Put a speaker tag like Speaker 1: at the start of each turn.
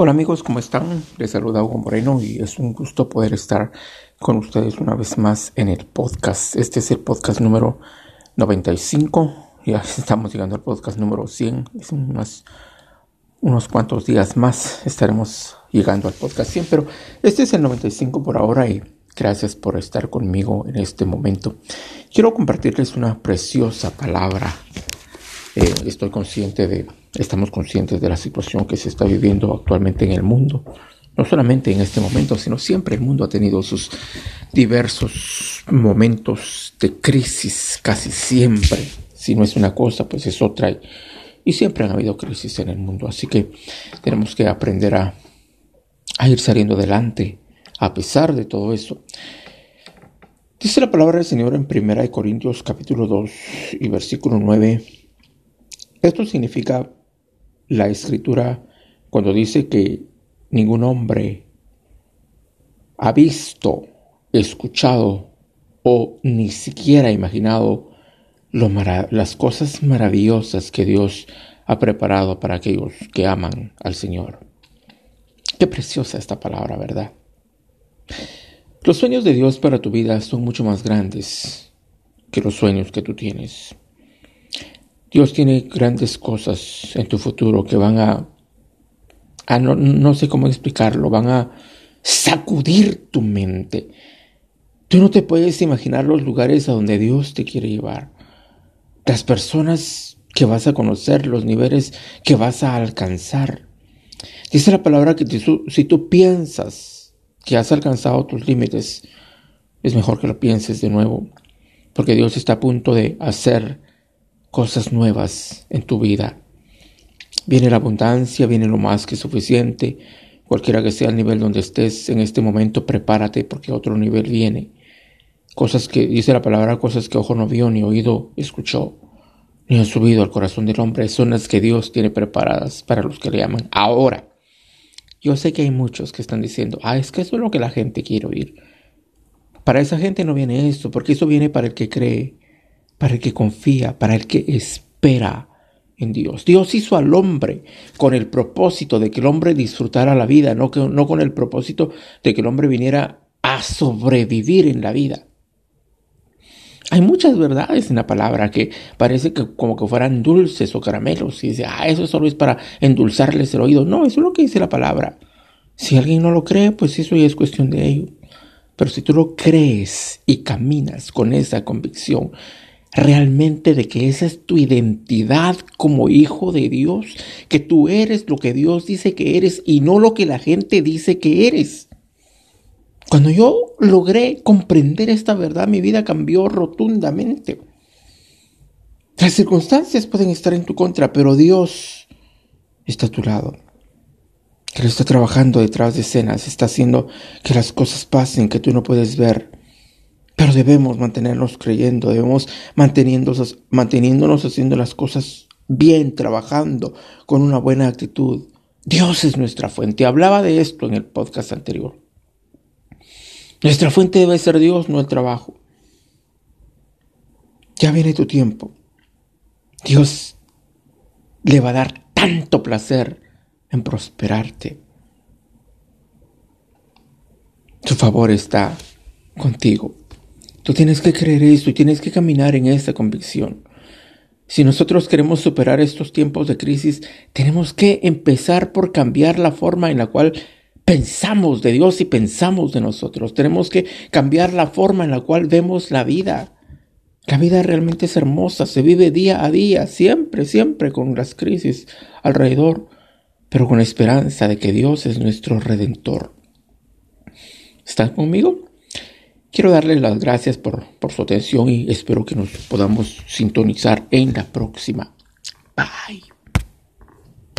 Speaker 1: Hola amigos, ¿cómo están? Les saluda Hugo Moreno y es un gusto poder estar con ustedes una vez más en el podcast. Este es el podcast número 95. Ya estamos llegando al podcast número 100. Es unos, unos cuantos días más estaremos llegando al podcast 100, pero este es el 95 por ahora y gracias por estar conmigo en este momento. Quiero compartirles una preciosa palabra. Eh, estoy consciente de Estamos conscientes de la situación que se está viviendo actualmente en el mundo. No solamente en este momento, sino siempre el mundo ha tenido sus diversos momentos de crisis, casi siempre. Si no es una cosa, pues es otra. Y siempre han habido crisis en el mundo. Así que tenemos que aprender a, a ir saliendo adelante a pesar de todo eso. Dice la palabra del Señor en 1 Corintios capítulo 2 y versículo 9. Esto significa la escritura cuando dice que ningún hombre ha visto, escuchado o ni siquiera imaginado las cosas maravillosas que Dios ha preparado para aquellos que aman al Señor. Qué preciosa esta palabra, ¿verdad? Los sueños de Dios para tu vida son mucho más grandes que los sueños que tú tienes. Dios tiene grandes cosas en tu futuro que van a, no, no sé cómo explicarlo, van a sacudir tu mente. Tú no te puedes imaginar los lugares a donde Dios te quiere llevar, las personas que vas a conocer, los niveles que vas a alcanzar. Dice la palabra que si tú piensas que has alcanzado tus límites, es mejor que lo pienses de nuevo, porque Dios está a punto de hacer cosas nuevas en tu vida. Viene la abundancia, viene lo más que suficiente. Cualquiera que sea el nivel donde estés en este momento, prepárate porque otro nivel viene. Cosas que, dice la palabra, cosas que ojo no vio, ni oído escuchó, ni ha subido al corazón del hombre, son las que Dios tiene preparadas para los que le aman. Ahora, yo sé que hay muchos que están diciendo, ah, es que eso es lo que la gente quiere oír. Para esa gente no viene esto, porque eso viene para el que cree para el que confía, para el que espera en Dios. Dios hizo al hombre con el propósito de que el hombre disfrutara la vida, no, que, no con el propósito de que el hombre viniera a sobrevivir en la vida. Hay muchas verdades en la palabra que parece que como que fueran dulces o caramelos. Y dice, ah, eso solo es para endulzarles el oído. No, eso es lo que dice la palabra. Si alguien no lo cree, pues eso ya es cuestión de ello. Pero si tú lo crees y caminas con esa convicción, realmente de que esa es tu identidad como hijo de Dios, que tú eres lo que Dios dice que eres y no lo que la gente dice que eres. Cuando yo logré comprender esta verdad, mi vida cambió rotundamente. Las circunstancias pueden estar en tu contra, pero Dios está a tu lado. Él está trabajando detrás de escenas, está haciendo que las cosas pasen que tú no puedes ver. Pero debemos mantenernos creyendo, debemos manteniéndonos, manteniéndonos haciendo las cosas bien, trabajando con una buena actitud. Dios es nuestra fuente. Hablaba de esto en el podcast anterior. Nuestra fuente debe ser Dios, no el trabajo. Ya viene tu tiempo. Dios le va a dar tanto placer en prosperarte. Su favor está contigo. Tú tienes que creer eso y tienes que caminar en esa convicción. Si nosotros queremos superar estos tiempos de crisis, tenemos que empezar por cambiar la forma en la cual pensamos de Dios y pensamos de nosotros. Tenemos que cambiar la forma en la cual vemos la vida. La vida realmente es hermosa, se vive día a día, siempre, siempre con las crisis alrededor, pero con la esperanza de que Dios es nuestro redentor. ¿Están conmigo? Quiero darles las gracias por, por su atención y espero que nos podamos sintonizar en la próxima. Bye.